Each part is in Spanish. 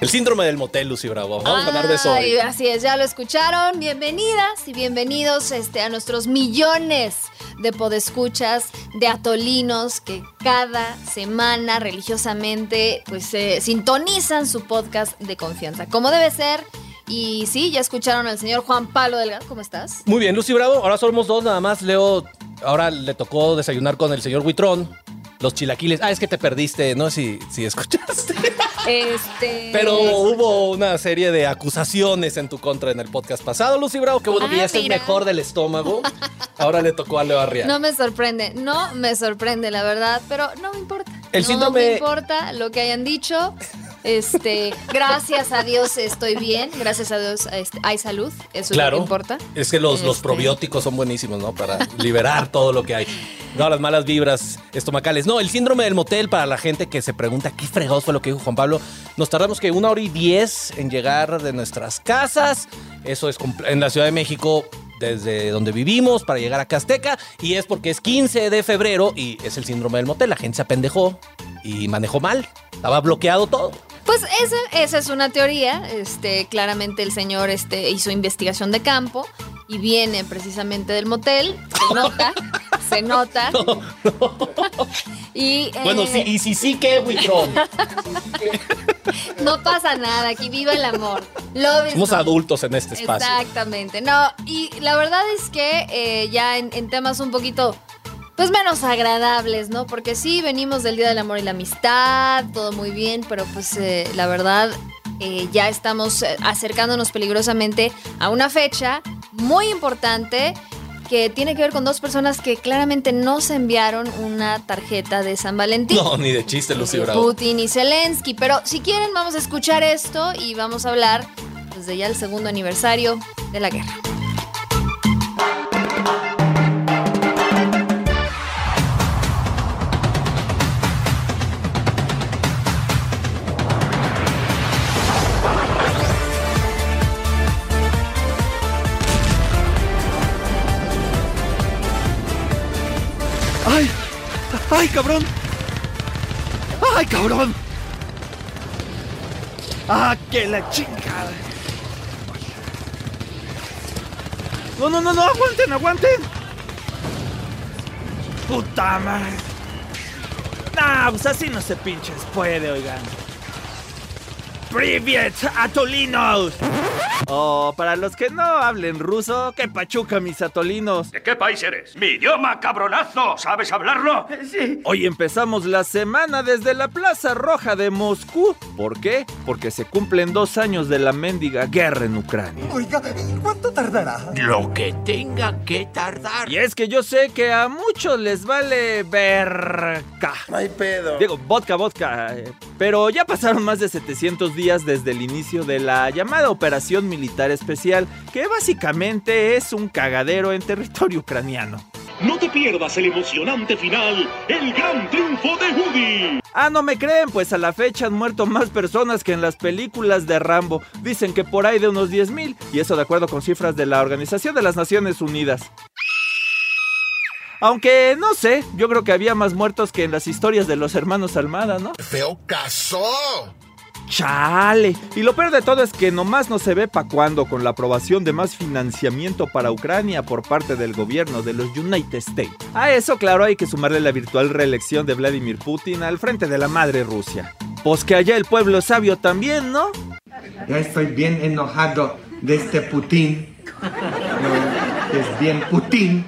El síndrome del motel, Lucy Bravo. Vamos a hablar de eso. Ay, así es, ya lo escucharon. Bienvenidas y bienvenidos este, a nuestros millones de podescuchas, de atolinos que cada semana religiosamente pues eh, sintonizan su podcast de confianza. Como debe ser. Y sí, ya escucharon al señor Juan Pablo Delgado. ¿Cómo estás? Muy bien, Lucy Bravo. Ahora somos dos, nada más. Leo, ahora le tocó desayunar con el señor Huitrón. Los chilaquiles. Ah, es que te perdiste, no si, si escuchaste. Este. Pero hubo una serie de acusaciones en tu contra en el podcast pasado, Lucy Bravo. Qué bueno que Ah, ya es el mejor del estómago. Ahora le tocó a Leo Arriaga. No me sorprende, no me sorprende, la verdad, pero no me importa. El no síndrome- me importa lo que hayan dicho. Este, gracias a Dios estoy bien, gracias a Dios este, hay salud, eso Claro. es lo que importa. Es que los, los Este. probióticos son buenísimos, ¿no? Para liberar todo lo que hay. No, las malas vibras estomacales. No, el síndrome del motel para la gente que se pregunta qué fregados fue lo que dijo Juan Pablo. Nos tardamos que una hora y diez en llegar de nuestras casas. Eso es en la Ciudad de México desde donde vivimos para llegar a Casteca y es porque es 15 de febrero y es el síndrome del motel. La gente se apendejó y manejó mal. Estaba bloqueado todo. Pues esa, esa es una teoría. Este, claramente el señor este, hizo investigación de campo y viene precisamente del motel. Se nota, se nota. Y, Bueno, eh, sí, y si sí, ¿qué, Buitrón? no pasa nada, aquí viva el amor. Love Somos adultos en este espacio. Exactamente, no, y la verdad es que eh, ya en, en temas un poquito, pues menos agradables, ¿no? Porque sí, venimos del Día del Amor y la Amistad, todo muy bien, pero pues eh, la verdad eh, ya estamos eh, acercándonos peligrosamente a una fecha muy importante que tiene que ver con dos personas que claramente no se enviaron una tarjeta de San Valentín. No, ni de chiste, Lucy Bravo. Putin y Zelensky. Pero si quieren, vamos a escuchar esto y vamos a hablar desde ya el segundo aniversario de la guerra. ¡Ay, cabrón! ¡Ay, cabrón! ¡Ah, que la chingada! No, no, no, no, aguanten, aguanten. Puta madre. Nah, pues así no se pinches puede, oigan. ¡Privet, atolinos! Oh, para los que no hablen ruso, que pachuca mis atolinos. ¿De qué país eres? ¡Mi idioma, cabronazo! ¿Sabes hablarlo? Sí. Hoy empezamos la semana desde la Plaza Roja de Moscú. ¿Por qué? Porque se cumplen dos años de la mendiga guerra en Ucrania. Oiga, ¿cuánto tardará? Lo que tenga que tardar. Y es que yo sé que a muchos les vale verga. No hay pedo. Digo, vodka, vodka. eh, Pero ya pasaron más de 700 días desde el inicio de la llamada Operación Militar Especial, que básicamente es un cagadero en territorio ucraniano. No te pierdas el emocionante final, el gran triunfo de Woody. Ah, no me creen, pues a la fecha han muerto más personas que en las películas de Rambo. Dicen que por ahí de unos 10.000, y eso de acuerdo con cifras de la Organización de las Naciones Unidas. Aunque no sé, yo creo que había más muertos que en las historias de los hermanos Almada, ¿no? Feo caso. Chale. Y lo peor de todo es que nomás no se ve pa' cuándo con la aprobación de más financiamiento para Ucrania por parte del gobierno de los United States. A eso, claro, hay que sumarle la virtual reelección de Vladimir Putin al frente de la madre Rusia. Pues que allá el pueblo sabio también, ¿no? Ya estoy bien enojado de este Putin. Es bien Putin.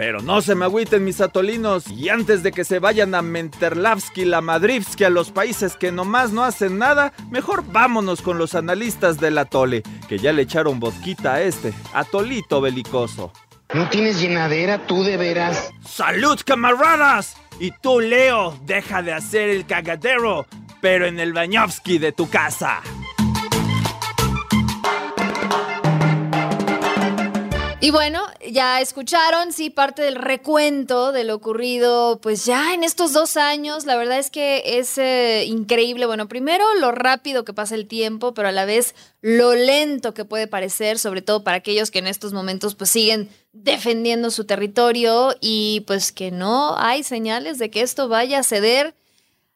Pero no se me agüiten mis atolinos. Y antes de que se vayan a Menterlavsky, la Madrivsky, a los países que nomás no hacen nada, mejor vámonos con los analistas del atole, que ya le echaron vodquita a este, atolito belicoso. ¿No tienes llenadera tú de veras? ¡Salud, camaradas! Y tú, Leo, deja de hacer el cagadero, pero en el Bañovsky de tu casa. Y bueno, ya escucharon, sí, parte del recuento de lo ocurrido, pues ya en estos dos años, la verdad es que es eh, increíble. Bueno, primero lo rápido que pasa el tiempo, pero a la vez lo lento que puede parecer, sobre todo para aquellos que en estos momentos pues siguen defendiendo su territorio y pues que no hay señales de que esto vaya a ceder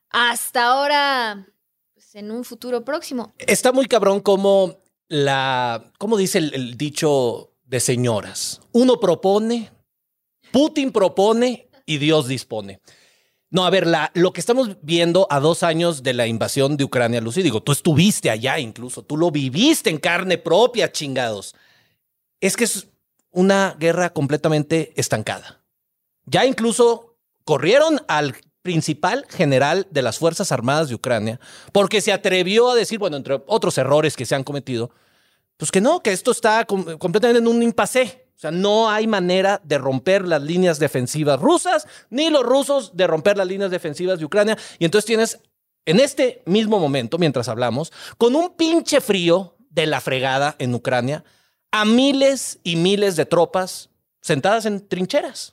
hasta ahora, pues, en un futuro próximo. Está muy cabrón como la, ¿cómo dice el, el dicho de señoras? Uno propone, Putin propone y Dios dispone. No, a ver, la, lo que estamos viendo a dos años de la invasión de Ucrania, Lucy, digo, tú estuviste allá incluso, tú lo viviste en carne propia, chingados. Es que es una guerra completamente estancada. Ya incluso corrieron al principal general de las Fuerzas Armadas de Ucrania porque se atrevió a decir, bueno, entre otros errores que se han cometido, pues que no, que esto está com- completamente en un impasse. O sea, no hay manera de romper las líneas defensivas rusas, ni los rusos de romper las líneas defensivas de Ucrania. Y entonces tienes, en este mismo momento, mientras hablamos, con un pinche frío de la fregada en Ucrania, a miles y miles de tropas sentadas en trincheras,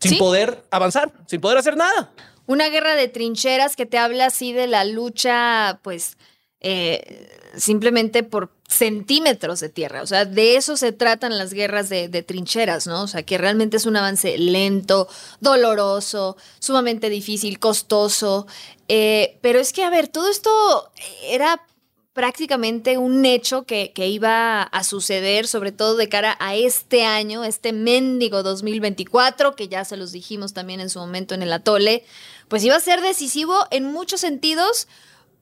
sin Sí. poder avanzar, sin poder hacer nada. Una guerra de trincheras que te habla así de la lucha, pues, eh, simplemente por centímetros de tierra. O sea, de eso se tratan las guerras de, trincheras, ¿no? O sea, que realmente es un avance lento, doloroso, sumamente difícil, costoso. Eh, pero es que, a ver, todo esto era prácticamente un hecho que, que iba a suceder, sobre todo de cara a este año, este mendigo 2024, que ya se los dijimos también en su momento en el atole, pues iba a ser decisivo en muchos sentidos,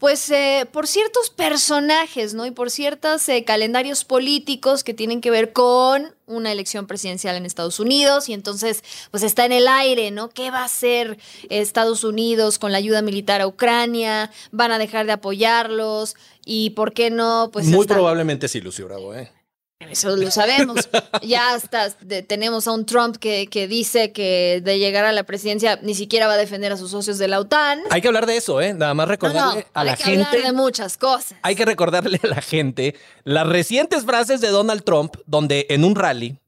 pues eh, por ciertos personajes, ¿no? Y por ciertos eh, calendarios políticos que tienen que ver con una elección presidencial en Estados Unidos y entonces pues está en el aire, ¿no? ¿Qué va a hacer Estados Unidos con la ayuda militar a Ucrania? ¿Van a dejar de apoyarlos? ¿Y por qué no? Pues Muy hasta- probablemente sí, Lucio Bravo, ¿eh? Eso lo sabemos. ya hasta de- tenemos a un Trump que, que dice que de llegar a la presidencia ni siquiera va a defender a sus socios de la OTAN. Hay que hablar de eso, ¿eh? Nada más No, no, recordarle a hay la que gente. hablar de muchas cosas. Hay que recordarle a la gente las recientes frases de Donald Trump, donde en un rally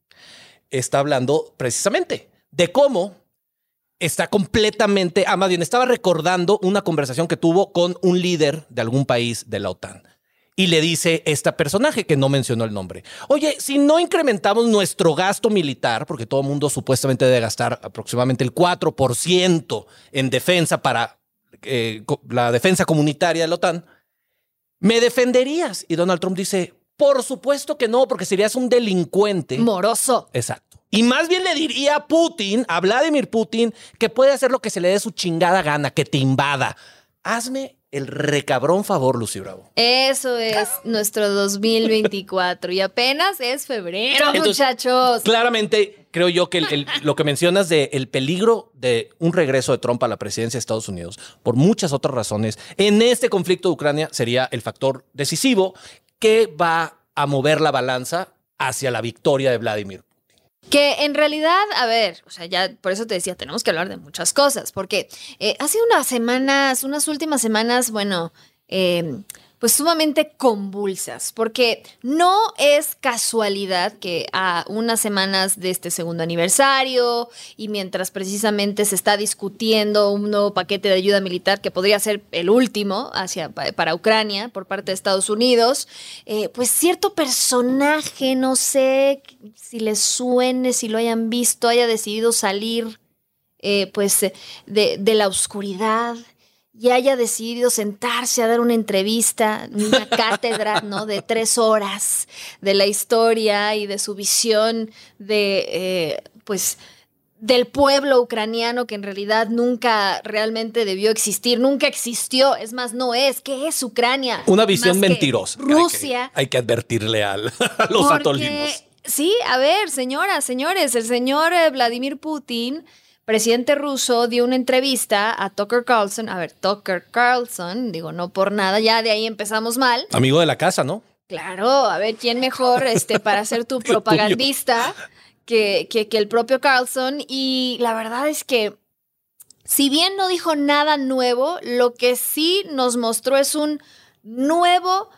está hablando precisamente de cómo está completamente, ah, más bien, estaba recordando una conversación que tuvo con un líder de algún país de la OTAN. Y le dice esta personaje que no mencionó el nombre, oye, si no incrementamos nuestro gasto militar, porque todo el mundo supuestamente debe gastar aproximadamente el 4% en defensa para eh, la defensa comunitaria de la OTAN, ¿me defenderías? Y Donald Trump dice, por supuesto que no, porque serías un delincuente. Moroso. Exacto. Y más bien le diría a Putin, a Vladimir Putin, que puede hacer lo que se le dé su chingada gana, que te invada. Hazme el recabrón favor, Lucy Bravo. Eso es nuestro 2024 y apenas es febrero, Entonces, muchachos. Claramente, creo yo que el- el- lo que mencionas de el peligro de un regreso de Trump a la presidencia de Estados Unidos, por muchas otras razones, en este conflicto de Ucrania sería el factor decisivo que va a mover la balanza hacia la victoria de Vladimir. Que en realidad, a ver, o sea, ya por eso te decía, tenemos que hablar de muchas cosas, porque eh, hace unas semanas, unas últimas semanas, bueno, eh, pues sumamente convulsas, porque no es casualidad que a unas semanas de este segundo aniversario y mientras precisamente se está discutiendo un nuevo paquete de ayuda militar que podría ser el último hacia, pa- para Ucrania por parte de Estados Unidos, eh, pues cierto personaje, no sé si les suene, si lo hayan visto, haya decidido salir eh, pues de la oscuridad y haya decidido sentarse a dar una entrevista, una cátedra, ¿no? De tres horas de la historia y de su visión de, eh, pues, del pueblo ucraniano que en realidad nunca realmente debió existir, nunca existió, es más, no es, ¿qué es Ucrania? Una visión Más mentirosa. Rusia. Hay que, hay que advertirle al- a los Porque, atolinos. Sí, a ver, señoras, señores, el señor eh, Vladimir Putin, presidente ruso, dio una entrevista a Tucker Carlson. A ver, Tucker Carlson, digo, no por nada, ya de ahí empezamos mal. Amigo de la casa, ¿no? Claro, a ver, ¿quién mejor este, para ser tu propagandista que, que, que el propio Carlson? Y la verdad es que, si bien no dijo nada nuevo, lo que sí nos mostró es un nuevo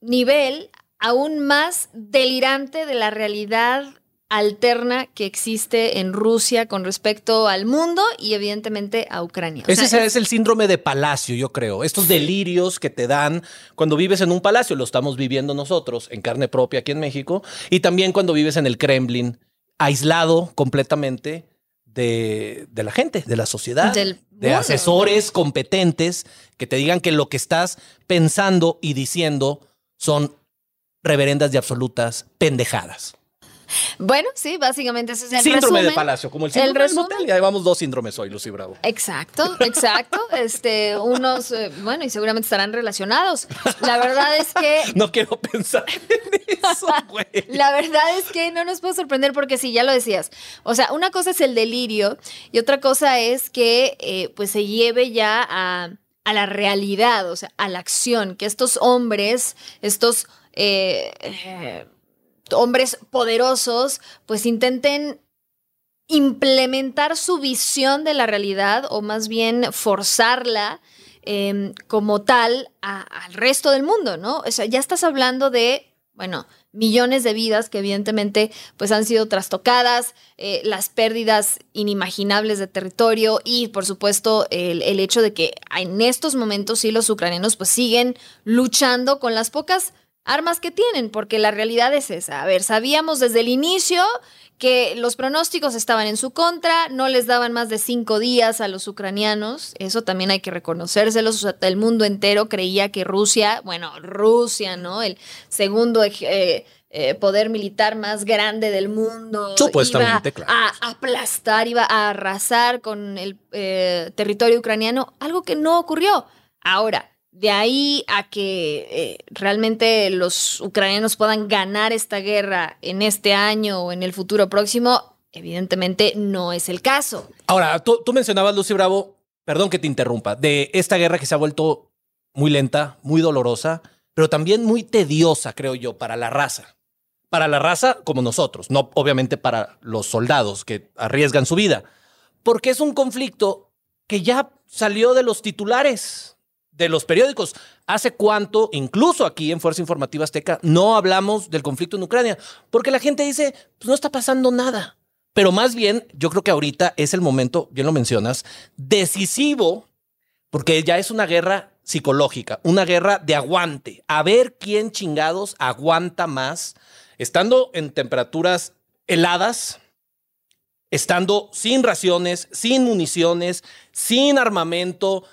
nivel aún más delirante de la realidad alterna que existe en Rusia con respecto al mundo y evidentemente a Ucrania. O Ese sea, es el síndrome de palacio, yo creo. Estos delirios que te dan cuando vives en un palacio, lo estamos viviendo nosotros en carne propia aquí en México, y también cuando vives en el Kremlin, aislado completamente de, de la gente, de la sociedad, Del de asesores competentes que te digan que lo que estás pensando y diciendo son reverendas y absolutas pendejadas. Bueno, sí, básicamente ese es el síndrome de resumen. Palacio, como el El síndrome del resumen. motel. Ya llevamos dos síndromes hoy, Lucy Bravo. Exacto, exacto. Este, unos, eh, bueno, y seguramente estarán relacionados. La verdad es que No quiero pensar en eso, güey. La verdad es que no nos puede sorprender porque sí, ya lo decías. O sea, una cosa es el delirio y otra cosa es que eh, pues se lleve ya a, a la realidad, o sea, a la acción, que estos hombres, estos eh, eh, hombres poderosos, pues intenten implementar su visión de la realidad o más bien forzarla eh, como tal al resto del mundo, ¿no? O sea, ya estás hablando de, bueno, millones de vidas que evidentemente pues han sido trastocadas, eh, las pérdidas inimaginables de territorio y por supuesto el, el hecho de que en estos momentos sí los ucranianos pues siguen luchando con las pocas armas que tienen, porque la realidad es esa. A ver, sabíamos desde el inicio que los pronósticos estaban en su contra, no les daban más de cinco días a los ucranianos, eso también hay que reconocérselos, o sea, el mundo entero creía que Rusia, bueno, Rusia, ¿no? El segundo eh, eh, poder militar más grande del mundo, Supuestamente, iba claro. a aplastar, iba a arrasar con el eh, territorio ucraniano, algo que no ocurrió. Ahora, de ahí a que eh, realmente los ucranianos puedan ganar esta guerra en este año o en el futuro próximo, evidentemente no es el caso. Ahora, tú, tú mencionabas, Lucy Bravo, perdón que te interrumpa, de esta guerra que se ha vuelto muy lenta, muy dolorosa, pero también muy tediosa, creo yo, para la raza. Para la raza como nosotros, no obviamente para los soldados que arriesgan su vida, porque es un conflicto que ya salió de los titulares de los periódicos. ¿Hace cuánto, incluso aquí en Fuerza Informativa Azteca, no hablamos del conflicto en Ucrania? Porque la gente dice, pues no está pasando nada. Pero más bien, yo creo que ahorita es el momento, bien lo mencionas, decisivo, porque ya es una guerra psicológica, una guerra de aguante. A ver quién chingados aguanta más, estando en temperaturas heladas, estando sin raciones, sin municiones, sin armamento,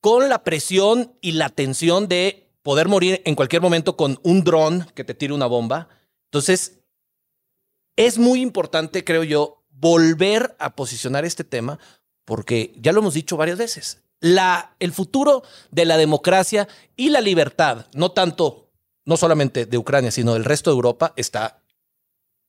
con la presión y la tensión de poder morir en cualquier momento con un dron que te tire una bomba. Entonces, es muy importante, creo yo, volver a posicionar este tema, porque ya lo hemos dicho varias veces. La, el futuro de la democracia y la libertad, no tanto, no solamente de Ucrania, sino del resto de Europa, está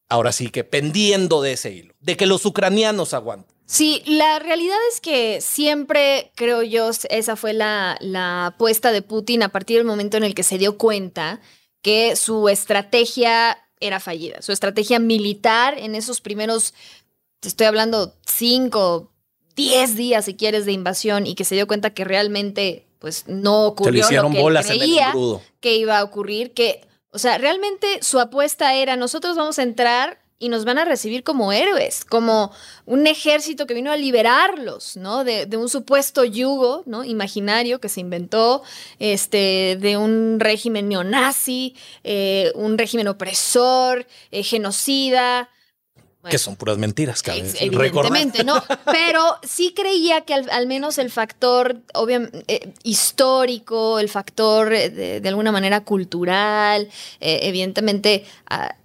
ahora sí que pendiendo de ese hilo, de que los ucranianos aguanten. Sí, la realidad es que siempre, creo yo, esa fue la, la apuesta de Putin a partir del momento en el que se dio cuenta que su estrategia era fallida. Su estrategia militar en esos primeros, te estoy hablando, cinco, diez días, si quieres, de invasión y que se dio cuenta que realmente pues no Se le ocurrió lo hicieron que él bolas en el creía engrudo. que iba a ocurrir, que, o sea, realmente su apuesta era, nosotros vamos a entrar y nos van a recibir como héroes, como un ejército que vino a liberarlos, ¿no? De, de un supuesto yugo, ¿no? Imaginario que se inventó, este, de un régimen neonazi, eh, un régimen opresor, eh, genocida. Que son puras mentiras, cabrón. Ex- Evidentemente, ¿no? Pero sí creía que al, al menos el factor obviamente histórico, el factor eh, de, de alguna manera cultural, eh, evidentemente ah,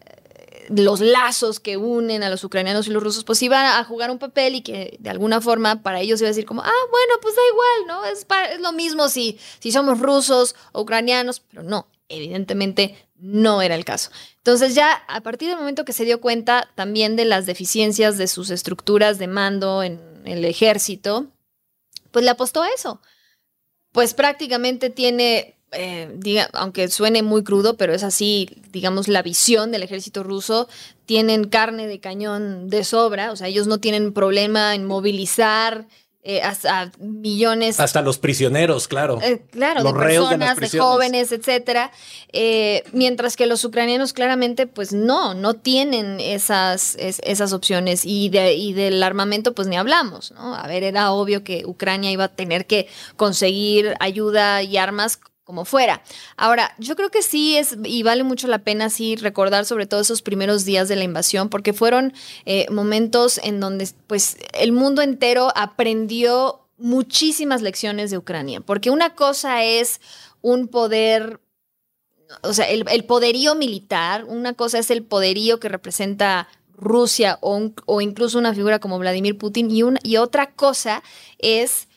los lazos que unen a los ucranianos y los rusos, pues iban a jugar un papel y que de alguna forma para ellos iba a decir como, ah, bueno, pues da igual, ¿no? Es, lo mismo si, si somos rusos o ucranianos, pero no, evidentemente no era el caso. Entonces ya a partir del momento que se dio cuenta también de las deficiencias de sus estructuras de mando en el ejército, pues le apostó a eso. Pues prácticamente tiene, eh, diga- aunque suene muy crudo, pero es así, digamos, la visión del ejército ruso, tienen carne de cañón de sobra, o sea, ellos no tienen problema en movilizar eh, hasta millones Hasta los prisioneros, claro. eh, claro, Los de personas, de, jóvenes, etcétera. Eh, mientras que los ucranianos claramente, pues no, no tienen esas, es- esas opciones. Y, de, y del armamento, pues ni hablamos, ¿no? A ver, era obvio que Ucrania iba a tener que conseguir ayuda y armas como fuera. Ahora, yo creo que sí es, y vale mucho la pena sí recordar sobre todo esos primeros días de la invasión, porque fueron eh, momentos en donde pues el mundo entero aprendió muchísimas lecciones de Ucrania, porque una cosa es un poder, o sea, el, poderío militar, una cosa es el poderío que representa Rusia o, o incluso una figura como Vladimir Putin y, una, y otra cosa es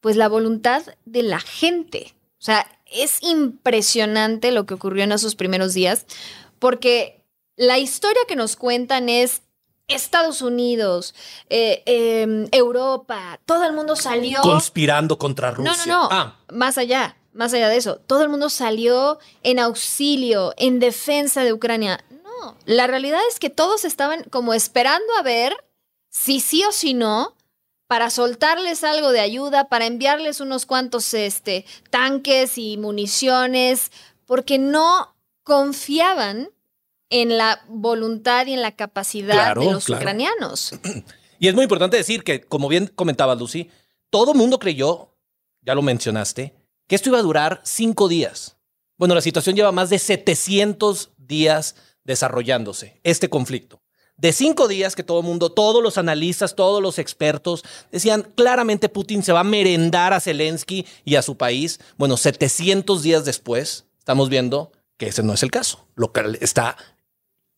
pues la voluntad de la gente. O sea, es impresionante lo que ocurrió en esos primeros días porque la historia que nos cuentan es Estados Unidos, eh, eh, Europa, todo el mundo salió... Conspirando contra No, Rusia. no, no. Ah, Más allá, más allá de eso. Todo el mundo salió en auxilio, en defensa de Ucrania. No, la realidad es que todos estaban como esperando a ver si sí o si no para soltarles algo de ayuda, para enviarles unos cuantos este, tanques y municiones, porque no confiaban en la voluntad y en la capacidad Claro, de los claro. ucranianos. Y es muy importante decir que, como bien comentaba Lucy, todo mundo creyó, ya lo mencionaste, que esto iba a durar cinco días. Bueno, la situación lleva más de 700 días desarrollándose, este conflicto. De cinco días que todo el mundo, todos los analistas, todos los expertos decían claramente Putin se va a merendar a Zelensky y a su país. Bueno, 700 días después, estamos viendo que ese no es el caso. Lo que está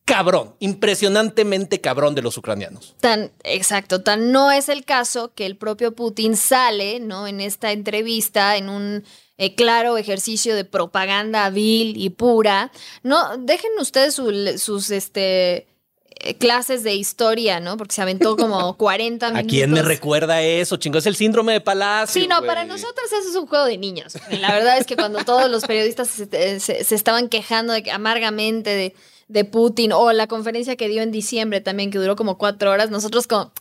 cabrón, impresionantemente cabrón de los ucranianos. Tan, exacto, tan no es el caso que el propio Putin sale, ¿no? En esta entrevista, en un eh, claro ejercicio de propaganda vil y pura. No, dejen ustedes su- sus, este, clases de historia, ¿no? Porque se aventó como 40 ¿A minutos. quién me recuerda eso, chingo? Es el síndrome de Palacio. Sí, no, para nosotros eso es un juego de niños. La verdad es que cuando todos los periodistas se, se- se estaban quejando de amargamente de, de Putin o la conferencia que dio en diciembre también, que duró como cuatro horas, nosotros como,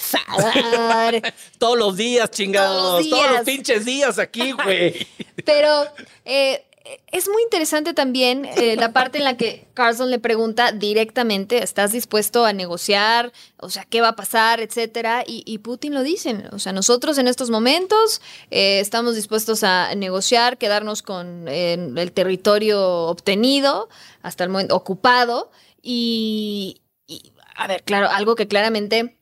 favor. Todos los días, chingados. Todos los Todos los pinches días aquí, güey. Pero eh, es muy interesante también eh, la parte en la que Carlson le pregunta directamente, ¿estás dispuesto a negociar? O sea, ¿qué va a pasar? Etcétera. Y, y Putin lo dicen. O sea, nosotros en estos momentos eh, estamos dispuestos a negociar, quedarnos con el territorio obtenido, hasta el momento ocupado. Y, y, a ver, claro, algo que claramente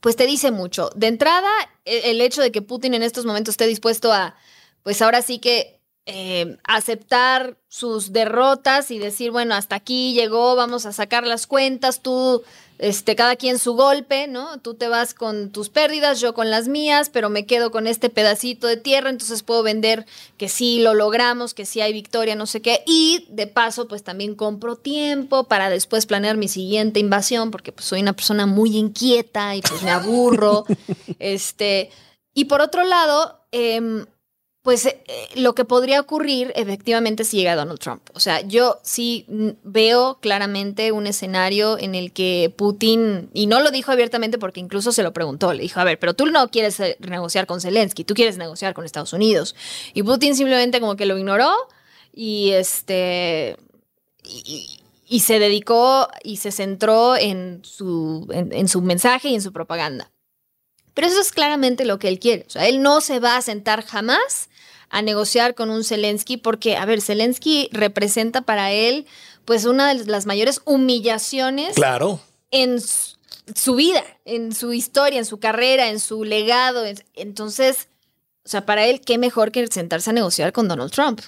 pues te dice mucho. De entrada, e- el hecho de que Putin en estos momentos esté dispuesto a, pues ahora sí que eh, aceptar sus derrotas y decir, bueno, hasta aquí llegó, vamos a sacar las cuentas, tú, este, cada quien su golpe, ¿no? Tú te vas con tus pérdidas, yo con las mías, pero me quedo con este pedacito de tierra, entonces puedo vender que sí lo logramos, que sí hay victoria, no sé qué, y de paso, pues también compro tiempo para después planear mi siguiente invasión, porque pues soy una persona muy inquieta y pues me aburro, este, y por otro lado, em, pues eh, lo que podría ocurrir efectivamente si llega Donald Trump. O sea, yo sí veo claramente un escenario en el que Putin, y no lo dijo abiertamente porque incluso se lo preguntó, le dijo, a ver, pero tú no quieres eh, negociar con Zelensky, tú quieres negociar con Estados Unidos. Y Putin simplemente como que lo ignoró y este... y- se dedicó y se centró en su, en su mensaje y en su propaganda. Pero eso es claramente lo que él quiere. O sea, él no se va a sentar jamás a negociar con un Zelensky porque, a ver, Zelensky representa para él pues una de las mayores humillaciones Claro. en su, su vida, en su historia, en su carrera, en su legado. En- Entonces, o sea, para él, qué mejor que sentarse a negociar con Donald Trump.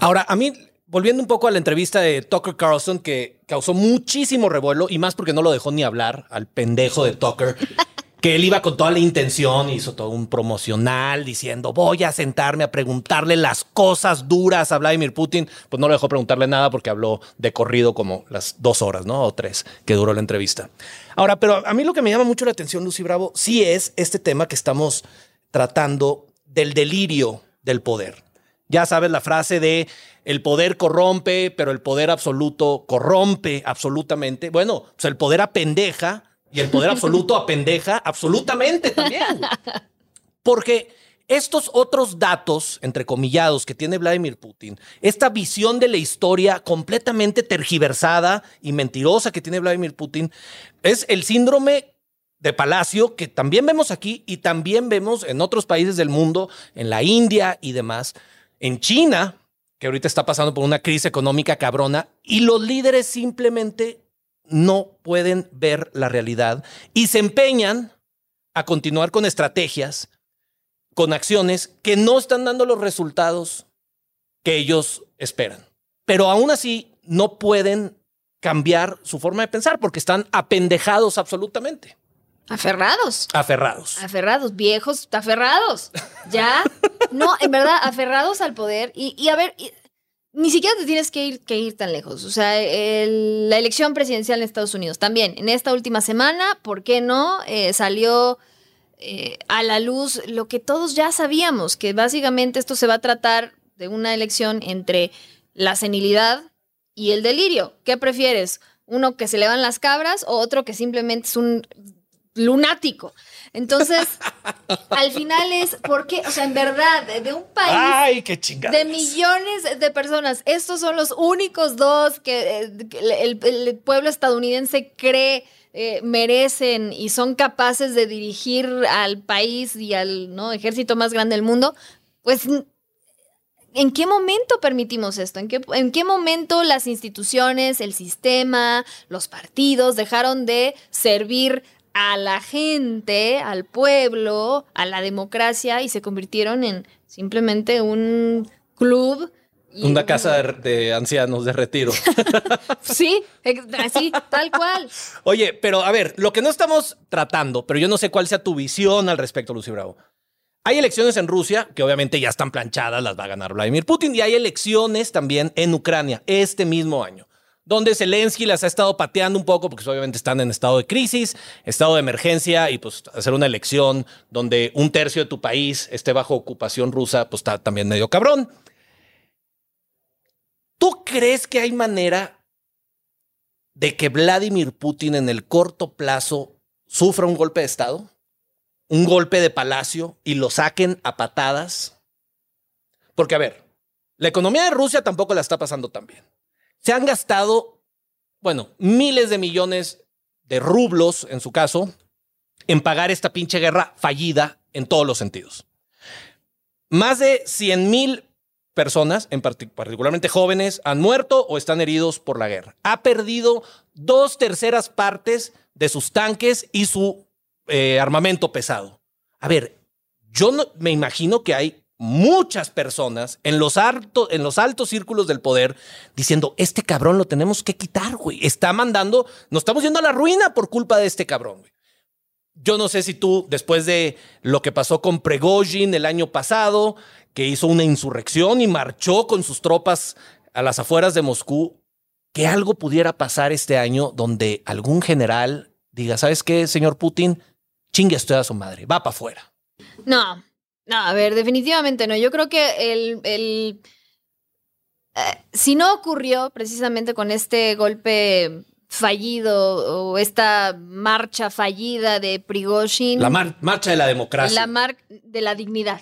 Ahora, a mí, volviendo un poco a la entrevista de Tucker Carlson, que causó muchísimo revuelo, y más porque no lo dejó ni hablar al pendejo de Tucker, que él iba con toda la intención, hizo todo un promocional diciendo, voy a sentarme a preguntarle las cosas duras a Vladimir Putin. Pues no lo dejó preguntarle nada porque habló de corrido como las dos horas, ¿no? O tres que duró la entrevista. Ahora, pero a mí lo que me llama mucho la atención, Lucy Bravo, sí es este tema que estamos tratando del delirio del poder. Ya sabes la frase de el poder corrompe, pero el poder absoluto corrompe absolutamente. Bueno, pues el poder apendeja y el poder absoluto apendeja absolutamente también. Porque estos otros datos, entrecomillados, que tiene Vladimir Putin, esta visión de la historia completamente tergiversada y mentirosa que tiene Vladimir Putin, es el síndrome de Palacio que también vemos aquí y también vemos en otros países del mundo, en la India y demás. En China, que ahorita está pasando por una crisis económica cabrona y los líderes simplemente no pueden ver la realidad y se empeñan a continuar con estrategias, con acciones que no están dando los resultados que ellos esperan. Pero aún así no pueden cambiar su forma de pensar porque están apendejados absolutamente. Aferrados. Aferrados. Aferrados, viejos, aferrados. Ya. No, en verdad, aferrados al poder. Y, y a ver, y- ni siquiera te tienes que ir, que ir tan lejos. O sea, la elección presidencial en Estados Unidos también. En esta última semana, ¿por qué no? Eh, salió eh, a la luz lo que todos ya sabíamos, que básicamente esto se va a tratar de una elección entre la senilidad y el delirio. ¿Qué prefieres? ¿Uno que se le van las cabras o otro que simplemente es un lunático? Entonces, al final es, ¿por qué? O sea, en verdad, de, un país Ay, qué chingada. de millones de personas. Estos son los únicos dos que, eh, que el, el pueblo estadounidense cree eh, merecen y son capaces de dirigir al país y al ¿no? ejército más grande del mundo. Pues, ¿en qué momento permitimos esto? ¿En qué, ¿En qué momento las instituciones, el sistema, los partidos dejaron de servir a la gente, al pueblo, a la democracia y se convirtieron en simplemente un club. y- Una casa de, de ancianos de retiro. Sí, así, tal cual. Oye, pero a ver, lo que no estamos tratando, pero yo no sé cuál sea tu visión al respecto, Lucy Bravo. Hay elecciones en Rusia, que obviamente ya están planchadas, las va a ganar Vladimir Putin, y hay elecciones también en Ucrania este mismo año, donde Zelensky las ha estado pateando un poco, porque obviamente están en estado de crisis, estado de emergencia, y pues hacer una elección donde un tercio de tu país esté bajo ocupación rusa, pues está también medio cabrón. ¿Tú crees que hay manera de que Vladimir Putin en el corto plazo sufra un golpe de Estado? ¿Un golpe de palacio y lo saquen a patadas? Porque, a ver, la economía de Rusia tampoco la está pasando tan bien. Se han gastado, bueno, miles de millones de rublos, en su caso, en pagar esta pinche guerra fallida en todos los sentidos. Más de 100 mil personas, en partic- particularmente jóvenes, han muerto o están heridos por la guerra. Ha perdido dos terceras partes de sus tanques y su eh, armamento pesado. A ver, yo no, me imagino que hay muchas personas en los, alto- en los altos círculos del poder diciendo, este cabrón lo tenemos que quitar, güey. Está mandando, nos estamos yendo a la ruina por culpa de este cabrón. Yo no sé si tú, después de lo que pasó con Prigozhin el año pasado, que hizo una insurrección y marchó con sus tropas a las afueras de Moscú, que algo pudiera pasar este año donde algún general diga, ¿sabes qué, señor Putin? Chingue a su madre, va para afuera. No, no, a ver, definitivamente no. Yo creo que el, el eh, si no ocurrió precisamente con este golpe fallido o esta marcha fallida de Prigozhin. La mar- marcha de la democracia. La mar de la dignidad.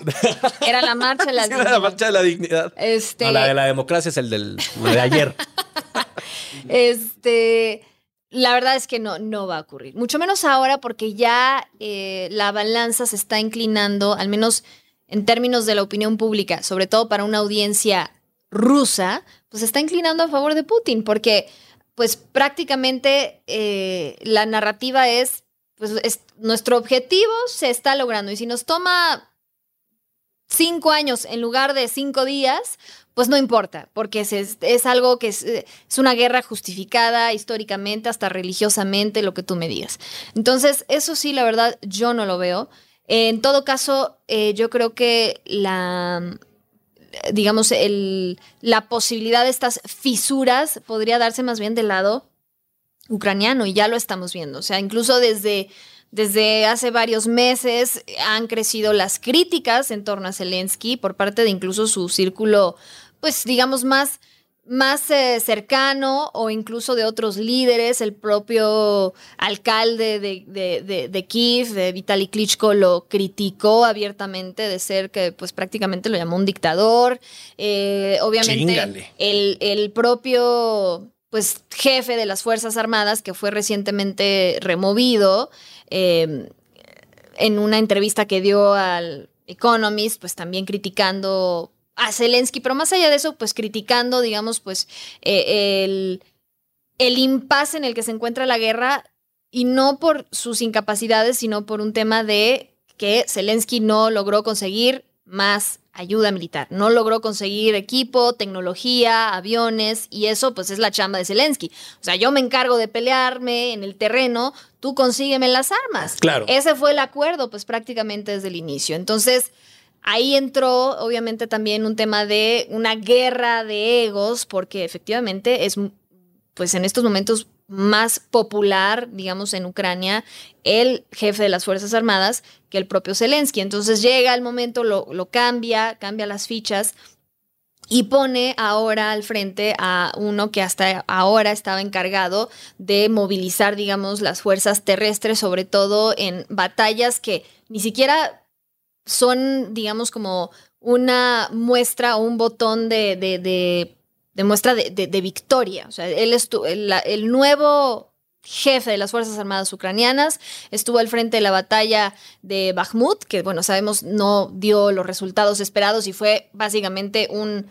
Era la marcha de la Sí, era dignidad. la marcha de la dignidad. Este, No, la de la democracia es el del, de ayer. Este, la verdad es que no, no va a ocurrir. Mucho menos ahora porque ya eh, la balanza se está inclinando, al menos en términos de la opinión pública, sobre todo para una audiencia rusa, pues se está inclinando a favor de Putin, porque pues prácticamente eh, la narrativa es, pues es- nuestro objetivo se está logrando y si nos toma cinco años en lugar de cinco días, pues no importa, porque es, es- algo que es, eh, es una guerra justificada históricamente, hasta religiosamente, lo que tú me digas. Entonces, eso sí, la verdad, yo no lo veo. En todo caso, eh, yo creo que la, digamos, el, la posibilidad de estas fisuras podría darse más bien del lado ucraniano, y ya lo estamos viendo. O sea, incluso desde, desde hace varios meses han crecido las críticas en torno a Zelensky por parte de incluso su círculo, pues digamos, más, más eh, cercano o incluso de otros líderes. El propio alcalde de, de, de, de Kiev, de Vitaly Klitschko, lo criticó abiertamente de ser que pues prácticamente lo llamó un dictador. Eh, obviamente el, el propio pues jefe de las Fuerzas Armadas que fue recientemente removido eh, en una entrevista que dio al Economist, pues también criticando a Zelensky, pero más allá de eso, pues criticando, digamos, pues eh, el, el impasse en el que se encuentra la guerra y no por sus incapacidades, sino por un tema de que Zelensky no logró conseguir más ayuda militar, no logró conseguir equipo, tecnología, aviones y eso pues es la chamba de Zelensky. O sea, yo me encargo de pelearme en el terreno, tú consígueme las armas. Claro. Ese fue el acuerdo pues prácticamente desde el inicio. Entonces, Ahí entró, obviamente, también un tema de una guerra de egos, porque efectivamente es, pues en estos momentos, más popular, digamos, en Ucrania, el jefe de las Fuerzas Armadas que el propio Zelensky. Entonces llega el momento, lo, lo cambia, cambia las fichas y pone ahora al frente a uno que hasta ahora estaba encargado de movilizar, digamos, las fuerzas terrestres, sobre todo en batallas que ni siquiera son, digamos, como una muestra o un botón de, de, de, de muestra de, de, victoria. O sea, él estuvo, el, el, nuevo jefe de las Fuerzas Armadas ucranianas estuvo al frente de la batalla de Bakhmut, que, bueno, sabemos no dio los resultados esperados y fue básicamente un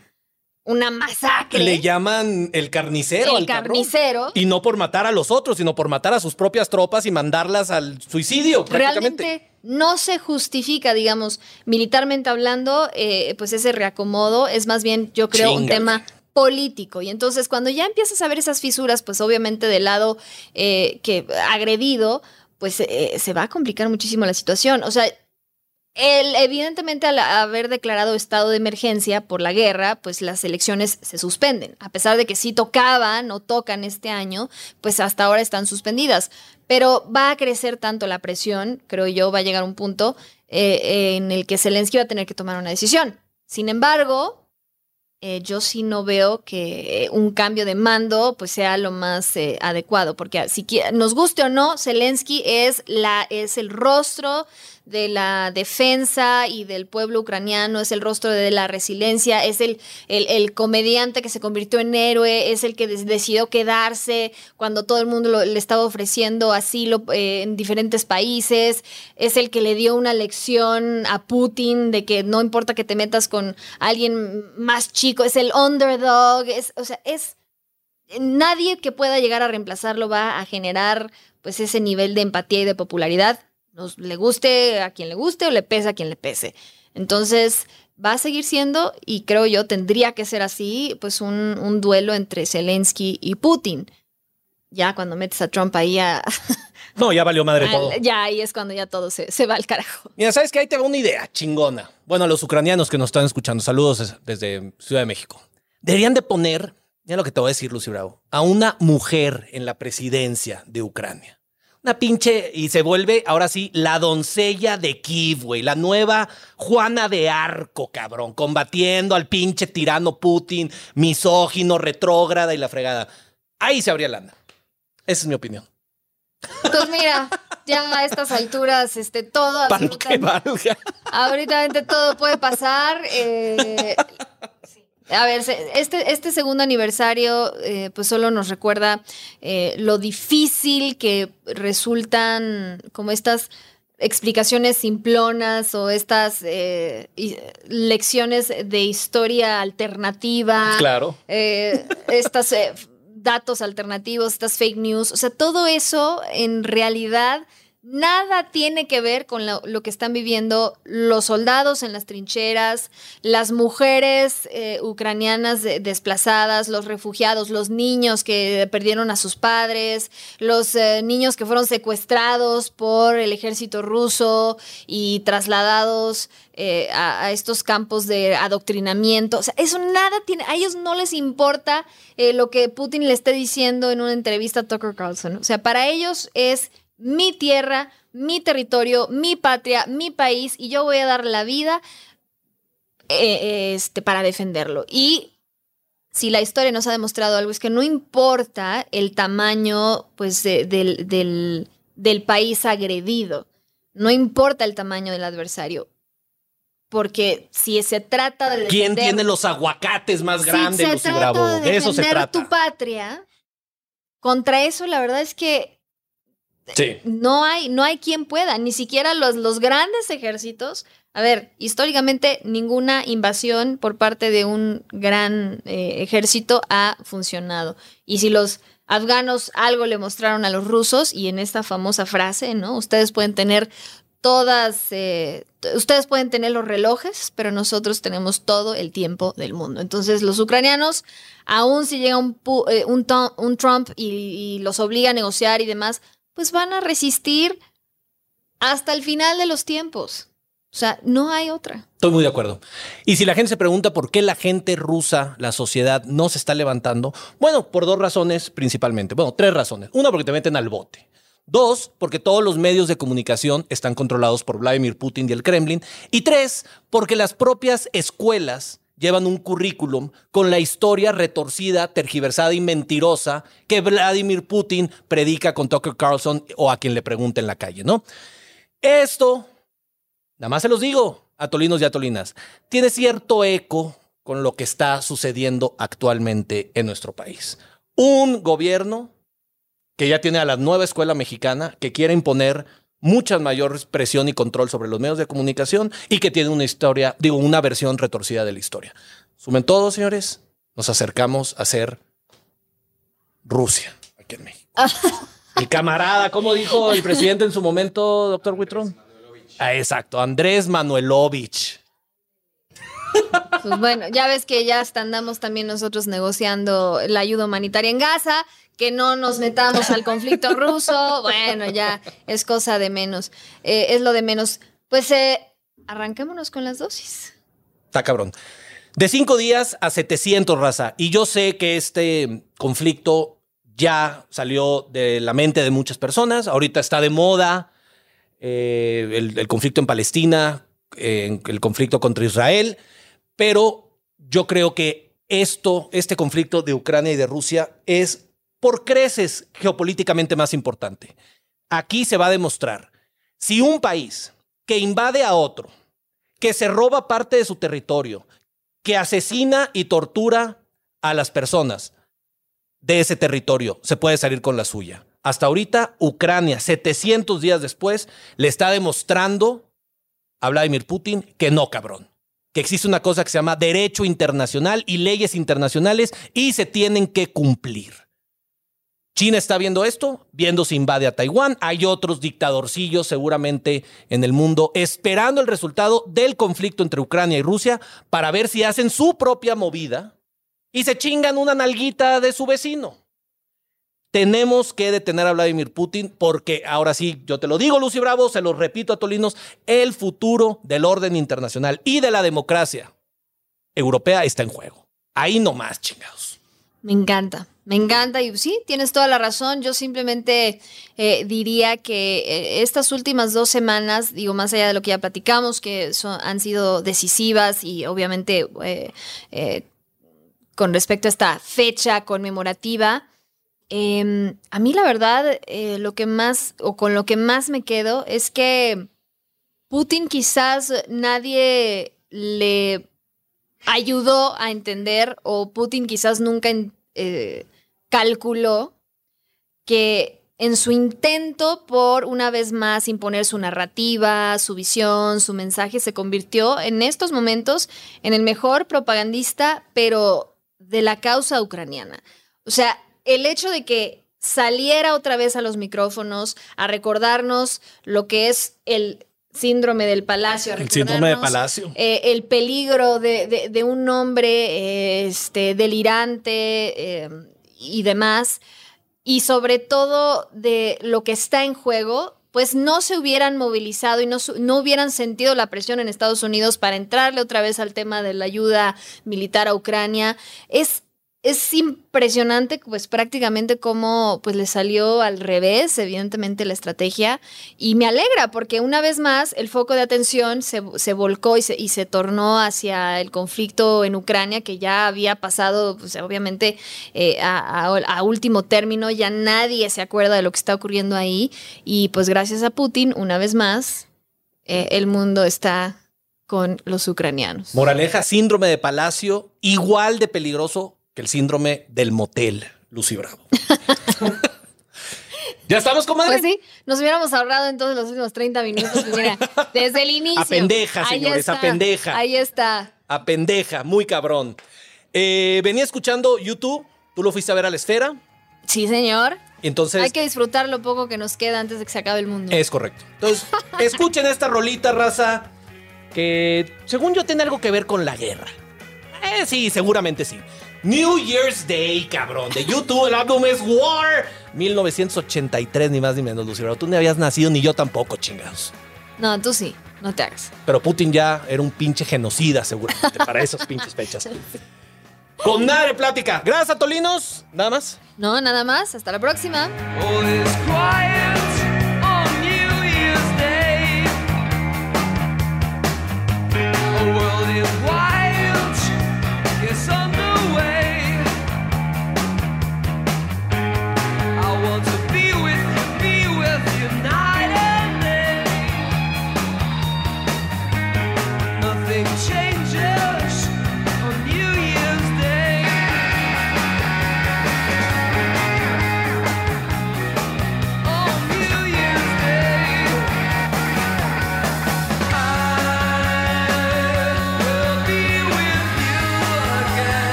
una masacre. Le llaman el carnicero. El al carnicero. Cabrón. Y no por matar a los otros, sino por matar a sus propias tropas y mandarlas al suicidio. Realmente no se justifica, digamos, militarmente hablando, eh, pues ese reacomodo es más bien, yo creo, Chingale. un tema político. Y entonces cuando ya empiezas a ver esas fisuras, pues obviamente del lado eh, que agredido, pues eh, se va a complicar muchísimo la situación. O sea, evidentemente, al haber declarado estado de emergencia por la guerra, pues las elecciones se suspenden. A pesar de que sí tocaban o tocan este año, pues hasta ahora están suspendidas. Pero va a crecer tanto la presión, creo yo, va a llegar un punto eh, en el que Zelensky va a tener que tomar una decisión. Sin embargo, eh, yo sí no veo que un cambio de mando pues sea lo más eh, adecuado, porque si nos guste o no, Zelensky es, la, es el rostro de la defensa y del pueblo ucraniano, es el rostro de la resiliencia, es el, el, comediante que se convirtió en héroe, es el que decidió quedarse cuando todo el mundo lo, le estaba ofreciendo asilo eh, en diferentes países, es el que le dio una lección a Putin de que no importa que te metas con alguien más chico, es el underdog, es, o sea, es nadie que pueda llegar a reemplazarlo va a generar pues ese nivel de empatía y de popularidad nos, le guste a quien le guste o le pese a quien le pese. Entonces, va a seguir siendo, y creo yo tendría que ser así, pues un, un duelo entre Zelensky y Putin. Ya cuando metes a Trump ahí a... No, ya valió madre todo. Ya ahí es cuando ya todo se, se va al carajo. Mira, ¿sabes qué? Ahí te va una idea chingona. Bueno, a los ucranianos que nos están escuchando, saludos desde Ciudad de México. Deberían de poner, ya lo que te voy a decir, Lucy Bravo, a una mujer en la presidencia de Ucrania una pinche y se vuelve ahora sí la doncella de Kiev, güey, la nueva Juana de Arco, cabrón, combatiendo al pinche tirano Putin, misógino, retrógrada y la fregada. Ahí se abría lana. Esa es mi opinión. Pues mira, ya a estas alturas, este, todo. Valga. Ahorita todo puede pasar. Eh, a ver, este, este segundo aniversario eh, pues solo nos recuerda eh, lo difícil que resultan como estas explicaciones simplonas o estas eh, lecciones de historia alternativa. Claro. estos datos alternativos, estas fake news. O sea, todo eso en realidad nada tiene que ver con lo, que están viviendo los soldados en las trincheras, las mujeres eh, ucranianas de, desplazadas, los refugiados, los niños que perdieron a sus padres, los eh, niños que fueron secuestrados por el ejército ruso y trasladados eh, a, a, estos campos de adoctrinamiento. O sea, eso nada tiene, a ellos no les importa lo que Putin le esté diciendo en una entrevista a Tucker Carlson. O sea, para ellos es mi tierra, mi territorio, mi patria, mi país y yo voy a dar la vida eh, este, para defenderlo. Y si la historia nos ha demostrado algo es que no importa el tamaño pues, de, del, del, del país agredido, no importa el tamaño del adversario, porque si se trata de defender, quién tiene los aguacates más grandes, si Lucy Bravo, de, de, eso se trata. tu patria. Contra eso, la verdad es que No hay, no hay quien pueda, ni siquiera los, los grandes ejércitos. A ver, históricamente ninguna invasión por parte de un gran eh, ejército ha funcionado. Y si los afganos algo le mostraron a los rusos, y en esta famosa frase, ¿no? Ustedes pueden tener todas, eh, ustedes pueden tener los relojes, pero nosotros tenemos todo el tiempo del mundo. Entonces los ucranianos, aun si llega un, eh, un, un Trump y los obliga a negociar y demás, pues van a resistir hasta el final de los tiempos. O sea, no hay otra. Estoy muy de acuerdo. Y si la gente se pregunta por qué la gente rusa, la sociedad, no se está levantando, bueno, por dos razones principalmente. Bueno, tres razones. Una, porque te meten al bote. Dos, porque todos los medios de comunicación están controlados por Vladimir Putin y el Kremlin. Y tres, porque las propias escuelas llevan un currículum con la historia retorcida, tergiversada y mentirosa que Vladimir Putin predica con Tucker Carlson o a quien le pregunte en la calle, ¿no? Esto Nada más se los digo, atolinos y atolinas, tiene cierto eco con lo que está sucediendo actualmente en nuestro país. Un gobierno que ya tiene a la nueva escuela mexicana, que quiere imponer mucha mayor presión y control sobre los medios de comunicación y que tiene una historia, digo, una versión retorcida de la historia. Sumen todos, señores, nos acercamos a ser Rusia aquí en México. Mi camarada, ¿cómo dijo el presidente en su momento, doctor Huitrón? Ah, exacto, Andrés Manuelovich. Pues bueno, ya ves que ya hasta andamos también nosotros negociando la ayuda humanitaria en Gaza, que no nos metamos al conflicto ruso. Bueno, ya es cosa de menos. Eh, es lo de menos. Pues eh, con las dosis. Está cabrón. De cinco días a 700, raza. Y yo sé que este conflicto ya salió de la mente de muchas personas. Ahorita está de moda eh, el, el conflicto en Palestina, eh, el conflicto contra Israel. Pero yo creo que esto, este conflicto de Ucrania y de Rusia es por creces geopolíticamente más importante. Aquí se va a demostrar si un país que invade a otro, que se roba parte de su territorio, que asesina y tortura a las personas de ese territorio, se puede salir con la suya. Hasta ahorita, Ucrania, 700 días después, le está demostrando a Vladimir Putin que no, cabrón. Que existe una cosa que se llama derecho internacional y leyes internacionales y se tienen que cumplir. China está viendo esto, viendo si invade a Taiwán. Hay otros dictadorcillos seguramente en el mundo esperando el resultado del conflicto entre Ucrania y Rusia para ver si hacen su propia movida y se chingan una nalguita de su vecino. Tenemos que detener a Vladimir Putin porque ahora sí, yo te lo digo, Lucy Bravo, se lo repito a Tolinos, el futuro del orden internacional y de la democracia europea está en juego. Ahí nomás, chingados. Me encanta, me encanta y sí, tienes toda la razón. Yo simplemente eh, diría que eh, estas últimas dos semanas, digo, más allá de lo que ya platicamos, que son, han sido decisivas y obviamente eh, con respecto a esta fecha conmemorativa, eh, a mí la verdad, eh, lo que más, o con lo que más me quedo es que Putin quizás nadie le ayudó a entender o Putin quizás nunca eh, calculó que en su intento por una vez más imponer su narrativa, su visión, su mensaje, se convirtió en estos momentos en el mejor propagandista, pero de la causa ucraniana. O sea, el hecho de que saliera otra vez a los micrófonos a recordarnos lo que es el síndrome del palacio. El síndrome de recordarnos, Palacio. eh, el peligro de, de- de un hombre eh, este, delirante eh, y demás, y sobre todo de lo que está en juego, pues no se hubieran movilizado y no, no hubieran sentido la presión en Estados Unidos para entrarle otra vez al tema de la ayuda militar a Ucrania. Es, es impresionante, pues prácticamente cómo pues le salió al revés, evidentemente la estrategia, y me alegra porque una vez más el foco de atención se, se volcó y se, y se tornó hacia el conflicto en Ucrania, que ya había pasado, pues obviamente eh, a, último término, ya nadie se acuerda de lo que está ocurriendo ahí, y pues gracias a Putin, una vez más, eh, el mundo está con los ucranianos. Moraleja, síndrome de Palacio, igual de peligroso que el síndrome del motel, Lucy Bravo. ¿Ya estamos, comadre? Pues sí, nos hubiéramos ahorrado entonces los últimos 30 minutos. pues mira, desde el inicio. A pendeja, señores, a pendeja. Ahí está. A pendeja, muy cabrón. Eh, venía escuchando YouTube. Tú lo fuiste a ver a la esfera. Sí, señor. Entonces. Hay que disfrutar lo poco que nos queda antes de que se acabe el mundo. Es correcto. Entonces, escuchen esta rolita, raza, que según yo tiene algo que ver con la guerra. Eh, sí, seguramente sí. New Year's Day, cabrón. De YouTube, el álbum es War. 1983, ni más ni menos, Luciano. Tú no habías nacido, ni yo tampoco, chingados. No, tú sí, no te hagas. Pero Putin ya era un pinche genocida, seguramente, para esas pinches fechas. Con nada de plática. Gracias a Tolinos. Nada más. No, nada más. Hasta la próxima.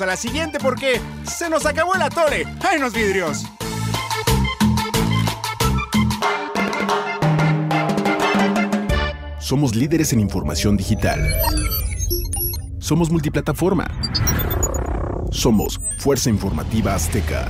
A la siguiente porque se nos acabó el atole. ¡Ay, los vidrios! Somos líderes en información digital. Somos multiplataforma. Somos Fuerza Informativa Azteca.